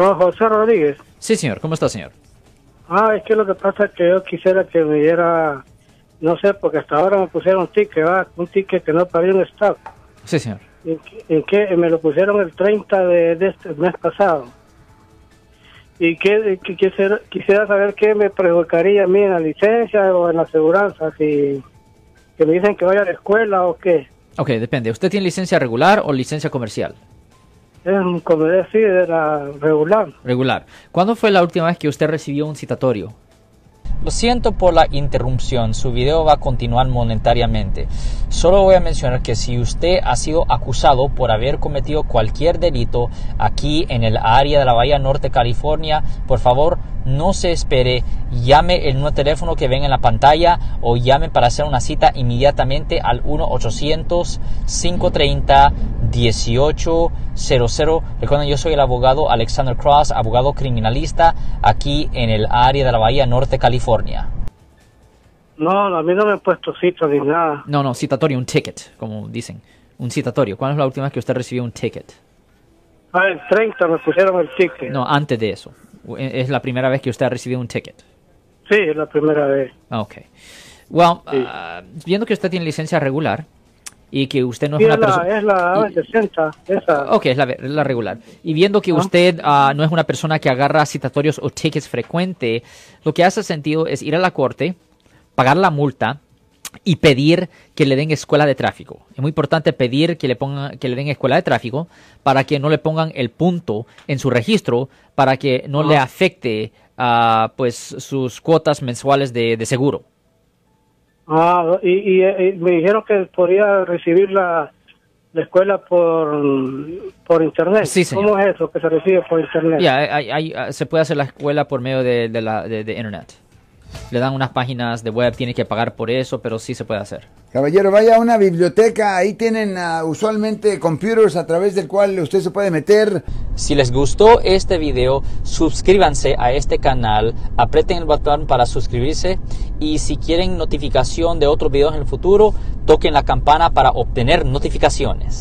No, José Rodríguez. Sí, señor. ¿Cómo está, señor? Ah, es que lo que pasa es que yo quisiera que me diera, no sé, porque hasta ahora me pusieron un ticket, ¿va? un ticket que no pagué un stop. Sí, señor. ¿En, qué- en qué? Me lo pusieron el 30 de, de este mes pasado. Y que, que quisiera, quisiera saber qué me perjudicaría a mí en la licencia o en la aseguranza, si que me dicen que vaya a la escuela o qué. Ok, depende. ¿Usted tiene licencia regular o licencia comercial? Es como decir, de la regular. Regular. ¿Cuándo fue la última vez que usted recibió un citatorio? Lo siento por la interrupción, su video va a continuar monetariamente. Solo voy a mencionar que si usted ha sido acusado por haber cometido cualquier delito aquí en el área de la Bahía Norte, California, por favor no se espere, llame el nuevo teléfono que ven en la pantalla o llame para hacer una cita inmediatamente al 1-800-530-1800. Recuerden, yo soy el abogado Alexander Cross, abogado criminalista aquí en el área de la Bahía Norte, California. No, a mí no me han puesto cita ni nada. No, no, citatorio, un ticket, como dicen. Un citatorio. ¿Cuándo es la última vez que usted recibió un ticket? Ah, el 30 me pusieron el ticket. No, antes de eso. Es la primera vez que usted ha recibido un ticket. Sí, es la primera vez. Ok. Well, Sí. ah, viendo que usted tiene licencia regular y que usted no es una es la, persona... es la 60, esa. Ok, es la, la regular. Y viendo que usted ah, no es una persona que agarra citatorios o tickets frecuente, lo que hace sentido es ir a la corte, pagar la multa y pedir que le den escuela de tráfico. Es muy importante pedir que le pongan, que le den escuela de tráfico para que no le pongan el punto en su registro para que no le afecte ah, pues sus cuotas mensuales de, de seguro. Ah, y, y, eh, me dijeron que podía recibir la, la escuela por, por internet. Sí. ¿Cómo es eso que se recibe por internet? Ya, se puede hacer la escuela por medio de, de la de, de internet. Le dan unas páginas de web, tiene que pagar por eso, pero sí se puede hacer. Caballero, vaya a una biblioteca, ahí tienen ah, usualmente computers a través del cual usted se puede meter. Si les gustó este video, suscríbanse a este canal, aprieten el botón para suscribirse y si quieren notificación de otros videos en el futuro, toquen la campana para obtener notificaciones.